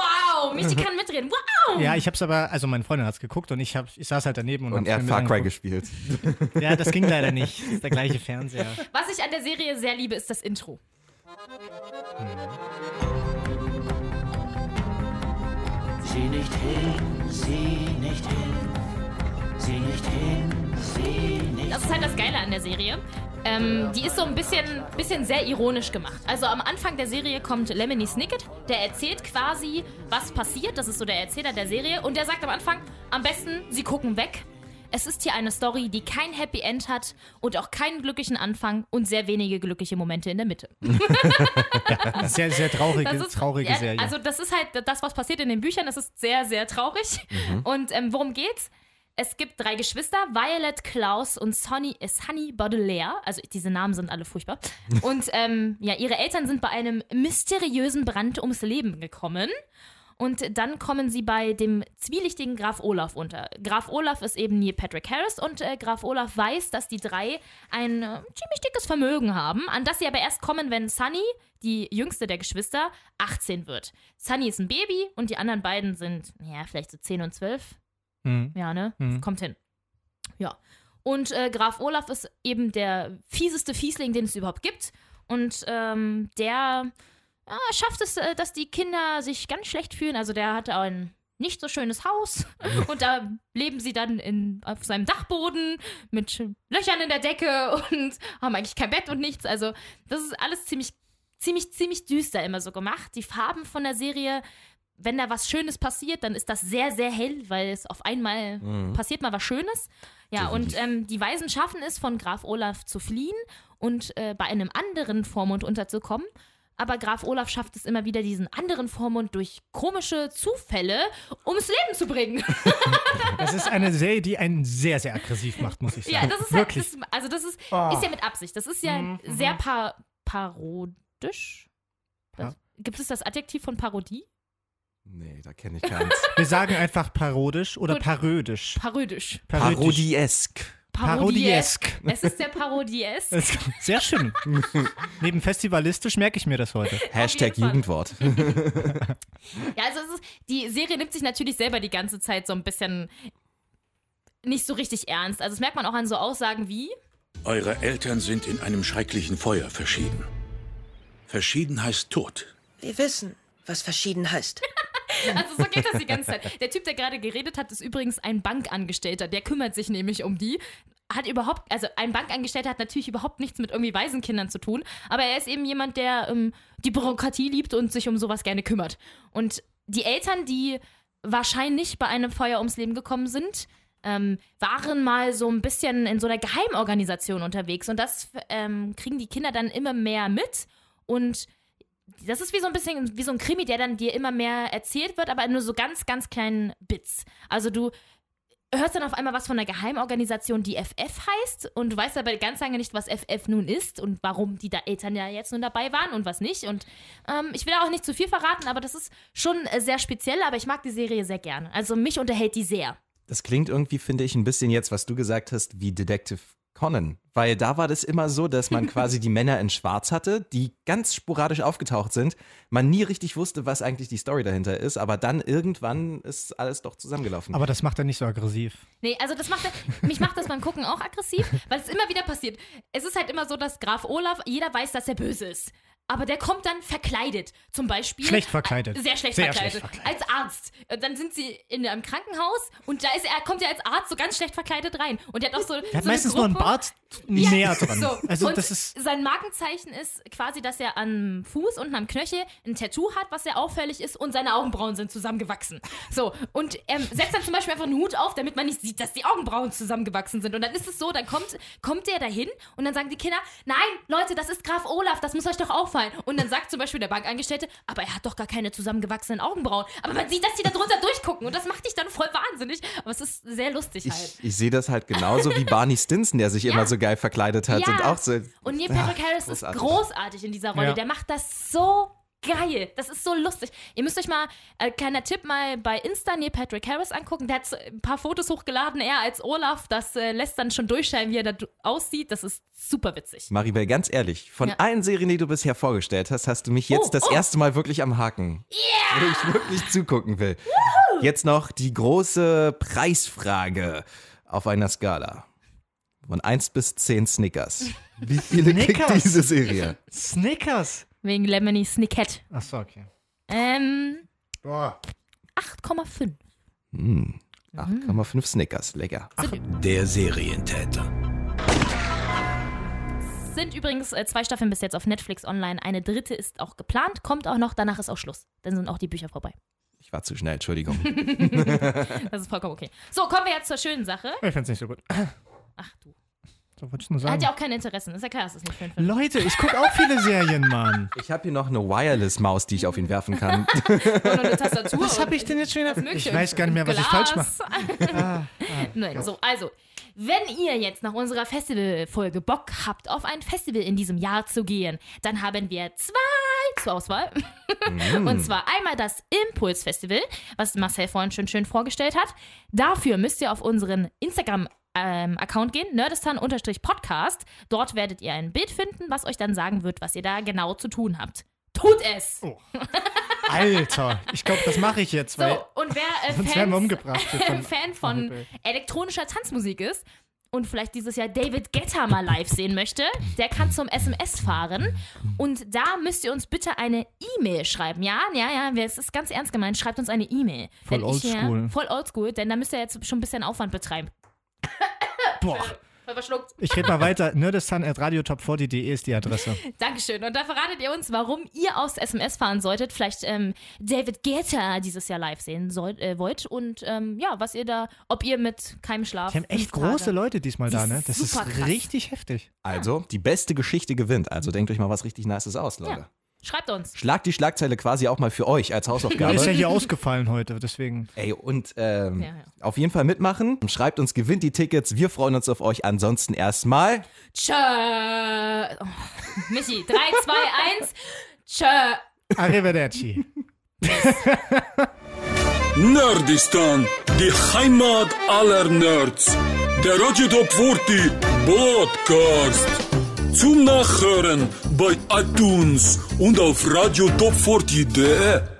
Wow! Michi kann mitreden. Wow! Ja, ich habe es aber, also meine Freundin hat es geguckt und ich, hab, ich saß halt daneben und, Und er hat Far Cry gespielt. [laughs] Ja, das ging leider nicht. Das ist der gleiche Fernseher. Was ich an der Serie sehr liebe, ist das Intro. Sieh nicht hin, sieh nicht hin, sieh nicht hin, sieh nicht Das ist halt das Geile an der Serie. Ähm, die ist so ein bisschen, bisschen sehr ironisch gemacht. Also am Anfang der Serie kommt Lemony Snicket, der erzählt quasi, was passiert. Das ist so der Erzähler der Serie. Und der sagt am Anfang, am besten, sie gucken weg. Es ist hier eine Story, die kein Happy End hat und auch keinen glücklichen Anfang und sehr wenige glückliche Momente in der Mitte. [laughs] Sehr, sehr traurige, Das ist, traurige ja, Serie. Also das ist halt das, was passiert in den Büchern. Das ist sehr, sehr traurig. Und ähm, worum geht's? Es gibt drei Geschwister, Violet, Klaus und Sonny, äh, Sunny Baudelaire. Also diese Namen sind alle furchtbar. [laughs] Und ähm, ja, ihre Eltern sind bei einem mysteriösen Brand ums Leben gekommen. Und dann kommen sie bei dem zwielichtigen Graf Olaf unter. Graf Olaf ist eben Neil Patrick Harris und äh, Graf Olaf weiß, dass die drei ein äh, ziemlich dickes Vermögen haben, an das sie aber erst kommen, wenn Sunny, die jüngste der Geschwister, 18 wird. Sunny ist ein Baby und die anderen beiden sind, ja, vielleicht so 10 und 12. Hm. Ja, ne? Mhm. Kommt hin. Ja. Und äh, Graf Olaf ist eben der fieseste Fiesling, den es überhaupt gibt. Und ähm, der ja, schafft es, äh, dass die Kinder sich ganz schlecht fühlen. Also der hatte ein nicht so schönes Haus [laughs] und da leben sie dann in, auf seinem Dachboden mit Löchern in der Decke und [laughs] haben eigentlich kein Bett und nichts. Also das ist alles ziemlich, ziemlich, ziemlich düster immer so gemacht. Die Farben von der Serie wenn da was Schönes passiert, dann ist das sehr, sehr hell, weil es auf einmal passiert mal was Schönes. Ja, und ähm, die Weisen schaffen es, von Graf Olaf zu fliehen und äh, bei einem anderen Vormund unterzukommen. Aber Graf Olaf schafft es immer wieder, diesen anderen Vormund durch komische Zufälle ums Leben zu bringen. [laughs] Das ist eine Serie, die einen sehr, sehr aggressiv macht, muss ich sagen. Ja, das ist halt, Wirklich. das, also das ist, Oh. ist ja mit Absicht. Das ist ja Mhm, sehr pa parodisch. Pa- gibt es das Adjektiv von Parodie? Nee, da kenne ich keins. Wir sagen einfach parodisch oder Gut. parodisch. Parodisch. Parodisch. Parodiesk. Parodiesk. Es ist der Parodiesk. Sehr schön. [laughs] Neben festivalistisch merke ich mir das heute. Hashtag. Jugendwort. [laughs] Ja, also es ist, die Serie nimmt sich natürlich selber die ganze Zeit so ein bisschen nicht so richtig ernst. Also das merkt man auch an so Aussagen wie, Eure Eltern sind in einem schrecklichen Feuer verschieden. Verschieden heißt Tod. Wir wissen, was verschieden heißt. [laughs] also so geht das die ganze Zeit. Der Typ, der gerade geredet hat, ist übrigens ein Bankangestellter. Der kümmert sich nämlich um die. Hat überhaupt, also ein Bankangestellter hat natürlich überhaupt nichts mit irgendwie Waisenkindern zu tun, aber er ist eben jemand, der ähm, die Bürokratie liebt und sich um sowas gerne kümmert. Und die Eltern, die wahrscheinlich bei einem Feuer ums Leben gekommen sind, ähm, waren mal so ein bisschen in so einer Geheimorganisation unterwegs und das ähm, kriegen die Kinder dann immer mehr mit und das ist wie so ein bisschen wie so ein Krimi, der dann dir immer mehr erzählt wird, aber nur so ganz, ganz kleinen Bits. Also du hörst dann auf einmal was von einer Geheimorganisation, die FF heißt und du weißt aber ganz lange nicht, was FF nun ist und warum die da Eltern ja jetzt nun dabei waren und was nicht. Und ähm, ich will auch nicht zu viel verraten, aber das ist schon äh, sehr speziell, aber ich mag die Serie sehr gerne. Also mich unterhält die sehr. Das klingt irgendwie, finde ich, ein bisschen jetzt, was du gesagt hast, wie Detective Conan. Weil da war das immer so, dass man quasi die Männer in Schwarz hatte, die ganz sporadisch aufgetaucht sind. Man nie richtig wusste, was eigentlich die Story dahinter ist, aber dann irgendwann ist alles doch zusammengelaufen. Aber das macht er nicht so aggressiv. Nee, also das macht, mich macht das beim Gucken auch aggressiv, weil es immer wieder passiert. Es ist halt immer so, dass Graf Olaf, jeder weiß, dass er böse ist. Aber der kommt dann verkleidet. Zum Beispiel. Schlecht verkleidet. Sehr schlecht, Sehr verkleidet. schlecht verkleidet. Als Arzt. Und Dann sind sie in einem Krankenhaus und da ist er, kommt er als Arzt so ganz schlecht verkleidet rein. Und der hat auch so. Er hat so meistens nur einen Bart Ja, näher dran. So. Also und das ist. sein Markenzeichen ist quasi, dass er am Fuß und am Knöchel ein Tattoo hat, was sehr auffällig ist und seine Augenbrauen sind zusammengewachsen. So, und er setzt dann zum Beispiel einfach einen Hut auf, damit man nicht sieht, dass die Augenbrauen zusammengewachsen sind. Und dann ist es so, dann kommt, kommt der dahin und dann sagen die Kinder, nein, Leute, das ist Graf Olaf, das muss euch doch auffallen. Und dann sagt zum Beispiel der Bankangestellte, aber er hat doch gar keine zusammengewachsenen Augenbrauen. Aber man sieht, dass die da drunter durchgucken und das macht dich dann voll wahnsinnig. Aber es ist sehr lustig halt. ich, ich sehe das halt genauso wie Barney Stinson, der sich [laughs] immer so geil verkleidet hat Ja. und auch so. Und Neil Patrick Harris großartig. ist großartig in dieser Rolle. Ja. Der macht das so geil. Das ist so lustig. Ihr müsst euch mal, äh, kleiner Tipp, mal bei Insta Neil Patrick Harris angucken. Der hat ein paar Fotos hochgeladen, er als Olaf. Das äh, lässt dann schon durchscheinen, wie er da aussieht. Das ist super witzig. Maribel, ganz ehrlich, von Ja. allen Serien, die du bisher vorgestellt hast, hast du mich jetzt Oh, das oh. erste Mal wirklich am Haken. Wo ich wirklich zugucken will. Jetzt noch die große Preisfrage auf einer Skala. Von 1 bis 10 Snickers. Wie viele kriegt Snickers? diese Serie? Snickers. Wegen Lemony Snicket. Achso, okay. Ähm, Boah. 8,5. Hm, 8,5 Snickers, lecker. Der Serientäter. Sind übrigens äh, zwei Staffeln bis jetzt auf Netflix online. Eine dritte ist auch geplant, kommt auch noch, danach ist auch Schluss. Dann sind auch die Bücher vorbei. Ich war zu schnell, Entschuldigung. [laughs] Das ist vollkommen okay. So, kommen wir jetzt zur schönen Sache. Ich find's nicht so gut. Ach du. So wollte ich nur Er hat sagen. ja auch keine Interessen. Ist ja klar, dass das nicht schön findet. Leute, ich gucke auch viele Serien, Mann. [laughs] Ich habe hier noch eine Wireless-Maus, die ich auf ihn werfen kann. [laughs] Und eine Tastatur. Was habe ich denn jetzt schon wieder? Ich weiß gar nicht mehr, was ich Glas. falsch mache. [laughs] Nein, so, also, wenn ihr jetzt nach unserer Festivalfolge Bock habt, auf ein Festival in diesem Jahr zu gehen, dann haben wir zwei zur Auswahl. Und zwar einmal das Impuls Festival, was Marcel vorhin schon schön vorgestellt hat. Dafür müsst ihr auf unseren Instagram ähm, Account gehen, nerdistan-podcast. Dort werdet ihr ein Bild finden, was euch dann sagen wird, was ihr da genau zu tun habt. Tut es! Alter, ich glaube, das mache ich jetzt, weil So, und wer äh, von- [laughs] Fan von elektronischer Tanzmusik ist und vielleicht dieses Jahr David Guetta mal live sehen möchte, der kann zum SMS fahren. Und da müsst ihr uns bitte eine E-Mail schreiben. Ja, ja, ja, es ist ganz ernst gemeint. Schreibt uns eine E-Mail. Voll ja, oldschool. Voll oldschool, denn da müsst ihr jetzt schon ein bisschen Aufwand betreiben. Boah. Verschluckt. Ich rede mal weiter. nerdistan.radiotop40.de ist die Adresse. Dankeschön. Und da verratet ihr uns, warum ihr aufs SMS fahren solltet. Vielleicht ähm, David Guetta dieses Jahr live sehen sollt, äh, wollt. Und ähm, ja, was ihr da, ob ihr mit keinem Schlaf. Die haben echt fünf Tage- große Leute diesmal da, ne? Das ist Super krass. richtig heftig. Also, die beste Geschichte gewinnt. Also denkt euch mal was richtig Nices aus, Leute. Ja. Schreibt uns. Schlagt die Schlagzeile quasi auch mal für euch als Ja, Hausaufgabe. [laughs] ist ja hier ausgefallen heute, deswegen. Ey, und ähm, Ja, ja. auf jeden Fall mitmachen. Schreibt uns, gewinnt die Tickets. Wir freuen uns auf euch. Ansonsten erstmal. Tschö. Oh, Michi, 3, 2, 1. Tschö. Arrivederci. [laughs] Nerdistan, die Heimat aller Nerds. Der Radio Top 40 Podcast. Zum Nachhören bei iTunes und auf radiotop40.de.